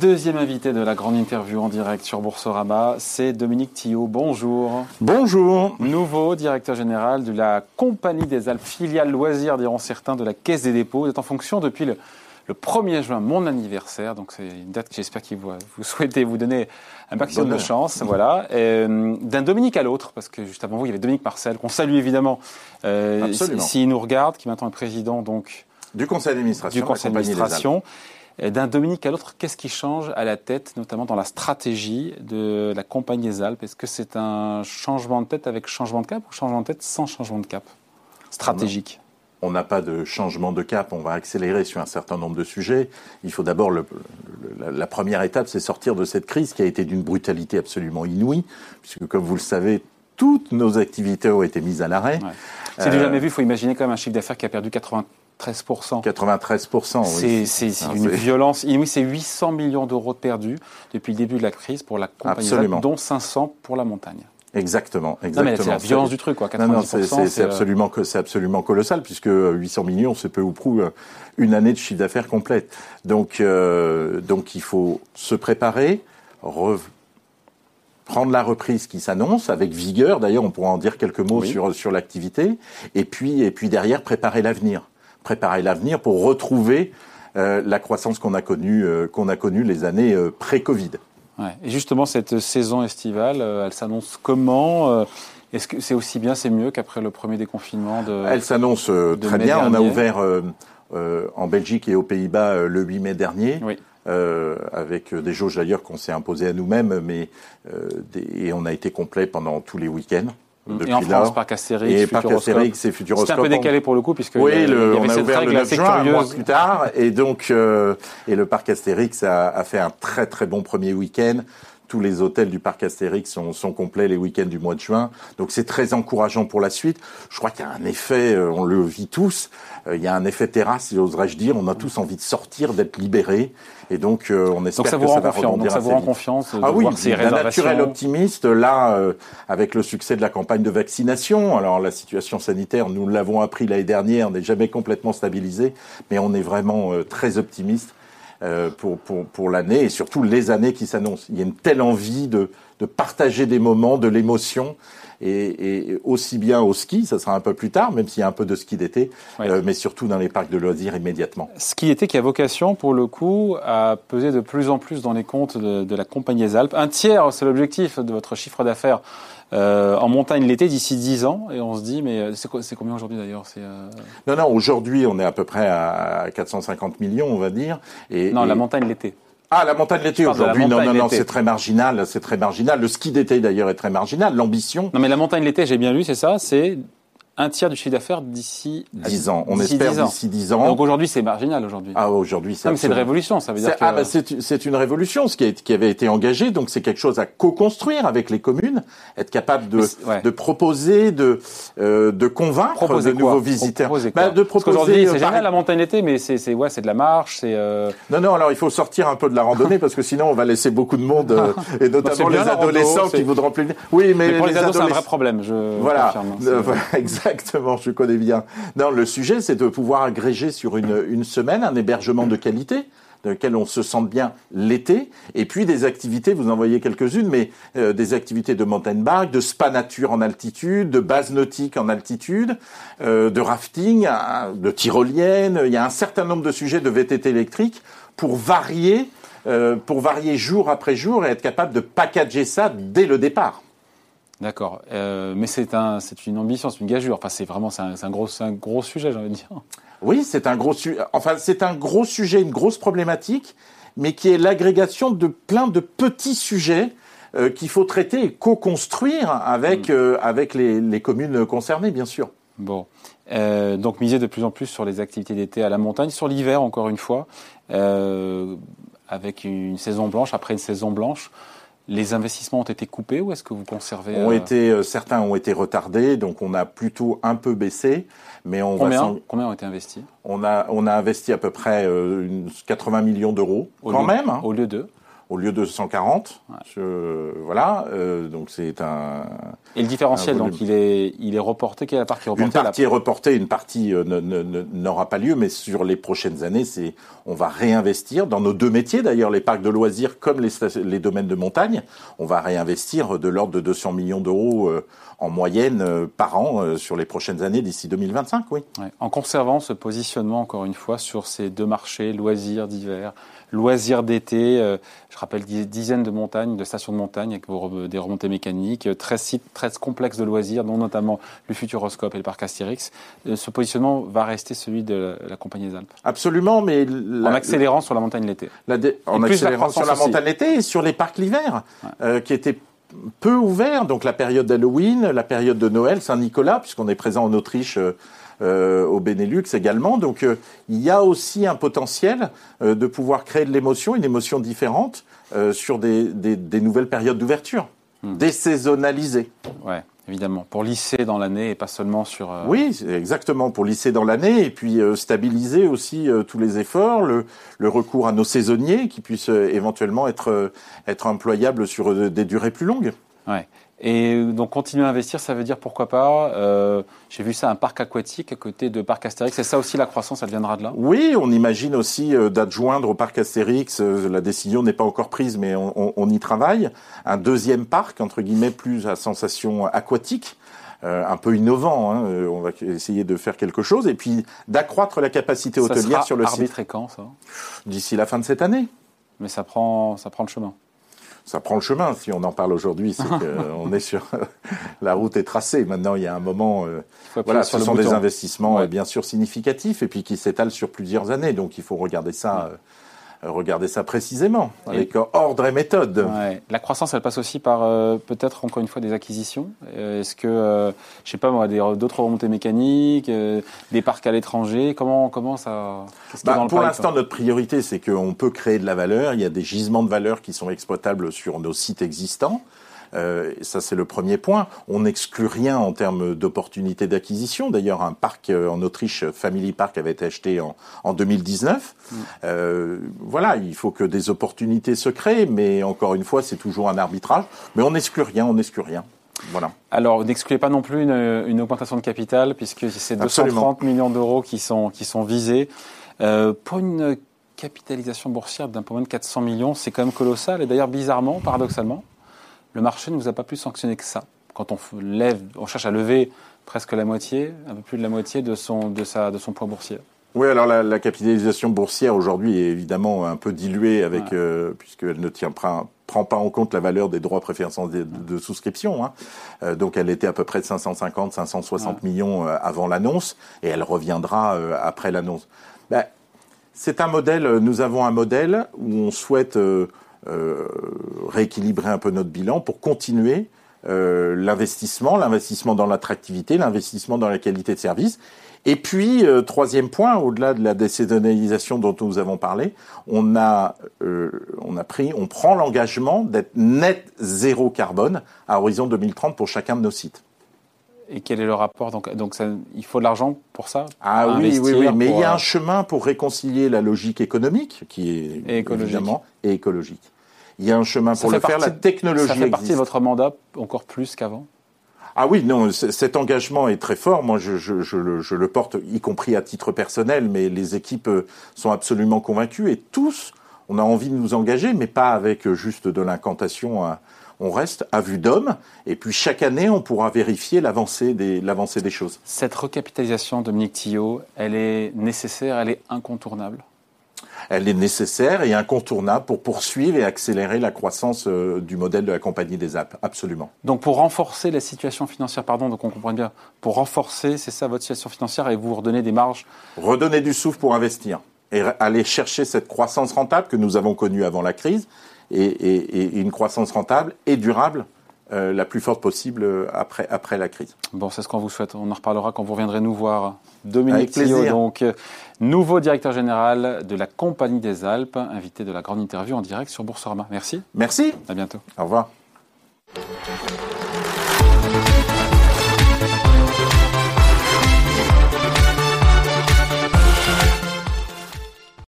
Deuxième invité de la grande interview en direct sur Boursorama, c'est Dominique Thillot. Bonjour. Bonjour. Nouveau directeur général de la Compagnie des Alpes, filiale loisirs, diront certains, de la Caisse des dépôts. Vous êtes en fonction depuis le, 1er juin, mon anniversaire. Donc c'est une date que j'espère que vous, vous souhaitez vous donner un maximum de chance. Voilà. Euh, d'un Dominique à l'autre, parce que juste avant vous, il y avait Dominique Marcel, qu'on salue évidemment, euh, s'il nous regarde, qui maintenant est président donc, du conseil d'administration. Du conseil d'administration. D'un Dominique à l'autre, qu'est-ce qui change à la tête, notamment dans la stratégie de la Compagnie des Alpes? Est-ce que c'est un changement de tête avec changement de cap ou changement de tête sans changement de cap? Stratégique. On n'a pas de changement de cap, on va accélérer sur un certain nombre de sujets. Il faut d'abord, la première étape, c'est sortir de cette crise qui a été d'une brutalité absolument inouïe, puisque comme vous le savez, toutes nos activités ont été mises à l'arrêt. C'est du jamais vu, il faut imaginer quand même un chiffre d'affaires qui a perdu 80, 93%. 93%, oui. C'est une violence. oui, c'est 800 millions d'euros perdus depuis le début de la crise pour la compagnie, dont 500 pour la montagne. Exactement, exactement. C'est la violence du truc, quoi. 90%, non, c'est absolument, c'est absolument colossal puisque 800 millions, c'est peu ou prou euh, une année de chiffre d'affaires complète. Donc, euh, donc il faut se préparer, prendre la reprise qui s'annonce avec vigueur. D'ailleurs, on pourra en dire quelques mots sur sur l'activité, et puis et puis derrière préparer l'avenir préparer l'avenir pour retrouver euh, la croissance qu'on a connue euh, qu'on a connue les années euh, pré-Covid. Ouais. Et justement, cette saison estivale, elle s'annonce comment Est-ce que c'est aussi bien, c'est mieux qu'après le premier déconfinement de Elle s'annonce très bien. On a ouvert en Belgique et aux Pays-Bas le 8 mai dernier. Oui. avec des jauges d'ailleurs qu'on s'est imposées à nous-mêmes, mais et on a été complet pendant tous les week-ends et en France, Parc Astérix, et Parc Astérix et Futuroscope. C'est un peu décalé pour le coup puisque oui, le, on a ouvert le 9 juin, un mois plus tard, et donc euh, et le Parc Astérix a, a, fait un très très bon premier week-end. Tous les hôtels du parc Astérix sont, sont complets les week-ends du mois de juin, donc c'est très encourageant pour la suite. Je crois qu'il y a un effet, euh, on le vit tous, euh, il y a un effet terrasse, oserais-je dire. On a tous envie de sortir, d'être libérés. Et donc, euh, on espère ça que ça va rebondir donc ça vous rend confiance Ah oui, un naturel optimiste. Là, euh, avec le succès de la campagne de vaccination, alors la situation sanitaire, nous l'avons appris l'année dernière, n'est jamais complètement stabilisée, mais on est vraiment très optimiste. Pour, pour, pour l'année et surtout les années qui s'annoncent. Il y a une telle envie de, de partager des moments, de l'émotion et, aussi bien au ski, ça sera un peu plus tard, même s'il y a un peu de ski d'été, euh, mais surtout dans les parcs de loisirs immédiatement. Ski d'été qui a vocation, pour le coup, à peser de plus en plus dans les comptes de, la Compagnie des Alpes. Un tiers, c'est l'objectif de votre chiffre d'affaires euh, en montagne l'été d'ici 10 ans. Et on se dit, mais c'est combien aujourd'hui d'ailleurs euh... Non, non, aujourd'hui on est à peu près à 450 millions, on va dire. Et, non, la montagne l'été. Ah, la montagne d'été aujourd'hui, non, non, non, c'est très marginal, c'est très marginal. Le ski d'été d'ailleurs est très marginal. L'ambition. Non, mais la montagne l'été, j'ai bien lu, c'est ça, c'est un tiers du chiffre d'affaires d'ici 10 ans. On espère d'ici 10 ans. Donc aujourd'hui, c'est marginal aujourd'hui. Ah, aujourd'hui, c'est. c'est une révolution, ça veut dire que. Ah, bah, c'est une révolution, ce qui, qui avait été engagé. Donc c'est quelque chose à co-construire avec les communes, être capable de, de proposer, de, euh, de convaincre proposer de nouveaux visiteurs. Proposer bah, de proposer. Aujourd'hui, c'est génial la montagne l'été, mais c'est ouais, c'est de la marche, c'est. Euh... Non, non. Alors il faut sortir un peu de la randonnée parce que sinon on va laisser beaucoup de monde euh, et notamment les adolescents qui voudront plus. Oui, mais, pour les, ados, c'est un vrai problème. Je voilà, exactement. Je bien. Non, le sujet, c'est de pouvoir agréger sur une, une semaine un hébergement de qualité dans lequel on se sente bien l'été, et puis des activités, vous en voyez quelques-unes, mais euh, des activités de mountain bike, de spa nature en altitude, de base nautique en altitude, euh, de rafting, de tyrolienne. Il y a un certain nombre de sujets de VTT électrique pour varier, euh, pour varier jour après jour et être capable de packager ça dès le départ. D'accord. Euh, mais c'est un, c'est une ambition, c'est une gageure. Enfin, c'est vraiment, c'est un, gros, un gros sujet, j'ai envie de dire. Oui, c'est un gros sujet. Enfin, c'est un gros sujet, une grosse problématique, mais qui est l'agrégation de plein de petits sujets euh, qu'il faut traiter et co-construire avec, mm. euh, avec les, les, communes concernées, bien sûr. Bon. donc, miser de plus en plus sur les activités d'été à la montagne, sur l'hiver, encore une fois, avec une saison blanche, après une saison blanche. Les investissements ont été coupés ou est-ce que vous conservez ont euh, été, euh, Certains ont été retardés, donc on a plutôt un peu baissé. Mais on combien, combien ont été investis? On a, on a investi à peu près 80 euh, millions d'euros, quand même. Hein. au lieu de au lieu de 140. voilà, donc c'est un Et le différentiel, donc, il est, il est reporté. Quelle est la partie reportée Une partie est reportée, une partie euh, n'aura pas lieu, mais sur les prochaines années, c'est, on va réinvestir dans nos deux métiers, d'ailleurs, les parcs de loisirs comme les, les domaines de montagne. On va réinvestir de l'ordre de 200 millions d'euros euh, en moyenne euh, par an sur les prochaines années d'ici 2025, oui. En conservant ce positionnement, encore une fois, sur ces deux marchés, loisirs d'hiver, loisirs d'été. Euh, je rappelle dizaines de montagnes, de stations de montagne avec des remontées mécaniques, 13 sites, 13 complexes de loisirs, dont notamment le Futuroscope et le parc Astérix. Euh, ce positionnement va rester celui de la, Compagnie des Alpes. Absolument, mais en accélérant sur la montagne l'été. En accélérant sur la montagne l'été et sur les parcs l'hiver, euh, qui étaient peu ouverts. Donc la période d'Halloween, la période de Noël, Saint-Nicolas, puisqu'on est présent en Autriche. Euh, au Benelux également. Donc euh, il y a aussi un potentiel euh, de pouvoir créer de l'émotion, une émotion différente sur des, des, nouvelles périodes d'ouverture, hmm. désaisonnalisées. Ouais évidemment, pour lisser dans l'année et pas seulement sur... Oui, exactement, pour lisser dans l'année et puis stabiliser aussi tous les efforts, le, le, recours à nos saisonniers qui puissent éventuellement être, être employables sur des durées plus longues. Ouais. Et donc continuer à investir, ça veut dire pourquoi pas. Euh, J'ai vu ça un parc aquatique à côté de parc Astérix. C'est ça aussi la croissance, elle viendra de là? Oui, on imagine aussi euh, d'adjoindre au parc Astérix. Euh, la décision n'est pas encore prise, mais on, on, on, y travaille. Un deuxième parc entre guillemets plus à sensation aquatique. Euh, un peu innovant. Hein. Euh, on va essayer de faire quelque chose et puis d'accroître la capacité hôtelière sur le site. quand ça? D'ici la fin de cette année. Mais ça prend, ça prend le chemin ça prend le chemin. Si on en parle aujourd'hui, c'est qu'on est sur la route est tracée. Maintenant, il y a un moment. Euh, voilà, ce sont des investissements bien sûr significatifs et puis qui s'étalent sur plusieurs années. Donc, il faut regarder ça. Euh, regarder ça précisément, avec ordre et méthode. La croissance, elle passe aussi par euh, peut-être encore une fois des acquisitions. Est-ce que, euh, je sais pas moi, d'autres remontées mécaniques, des parcs à l'étranger, comment, comment ça bah, Pour l'instant, notre priorité, c'est qu'on peut créer de la valeur. Il y a des gisements de valeur qui sont exploitables sur nos sites existants. Euh, ça, c'est le premier point. On n'exclut rien en termes d'opportunités d'acquisition. D'ailleurs, un parc euh, en Autriche, Family Park, avait été acheté en, en 2019. Mm. Euh, voilà, il faut que des opportunités se créent, mais encore une fois, c'est toujours un arbitrage. Mais on n'exclut rien, on n'exclut rien. Voilà. Alors, n'excluez pas non plus une, une, augmentation de capital, puisque c'est 230 millions d'euros qui sont, qui sont visés. Euh, pour une capitalisation boursière d'un peu moins de 400 millions, c'est quand même colossal. Et d'ailleurs, bizarrement, paradoxalement, le marché ne vous a pas plus sanctionné que ça. Quand on lève, on cherche à lever presque la moitié, un peu plus de la moitié de son, de sa, de son poids boursier. Oui, alors la, capitalisation boursière aujourd'hui est évidemment un peu diluée avec, euh, puisqu'elle ne tient pas, prend pas en compte la valeur des droits préférentiels de, souscription. Hein. Euh, donc elle était à peu près de 550, 560 millions euh, avant l'annonce, et elle reviendra après l'annonce. Ben, c'est un modèle. Nous avons un modèle où on souhaite euh, rééquilibrer un peu notre bilan pour continuer euh, l'investissement, l'investissement dans l'attractivité, l'investissement dans la qualité de service. Et puis, euh, troisième point, au-delà de la décédonalisation dont nous avons parlé, on a, on a pris, on prend l'engagement d'être net zéro carbone à horizon 2030 pour chacun de nos sites. Et quel est le rapport Donc, donc ça, il faut de l'argent pour ça? Ah oui, oui, oui, mais il y a un chemin pour réconcilier la logique économique, qui est et évidemment et écologique. Il y a un chemin pour le faire. La technologie Ça fait partie de votre mandat encore plus qu'avant? Ah oui, non, cet engagement est très fort. Moi, je, je, je, le, je, le, porte, y compris à titre personnel, mais les équipes sont absolument convaincues et tous, on a envie de nous engager, mais pas avec juste de l'incantation. Hein on reste à vue d'homme, et puis chaque année, on pourra vérifier l'avancée des, l'avancée des choses. Cette recapitalisation, Dominique Tillot, elle est nécessaire, elle est incontournable? Elle est nécessaire et incontournable pour poursuivre et accélérer la croissance euh, du modèle de la Compagnie des Alpes, absolument. Donc pour renforcer la situation financière, pardon, donc on comprend bien, pour renforcer, c'est ça votre situation financière et vous redonner des marges? Redonner du souffle pour investir et aller chercher cette croissance rentable que nous avons connue avant la crise et, une croissance rentable et durable euh, la plus forte possible euh, après, après la crise. Bon, c'est ce qu'on vous souhaite. On en reparlera quand vous reviendrez nous voir. Dominique Tillot, donc nouveau directeur général de la Compagnie des Alpes, invité de la grande interview en direct sur Boursorama. Merci. Merci. À bientôt. Au revoir.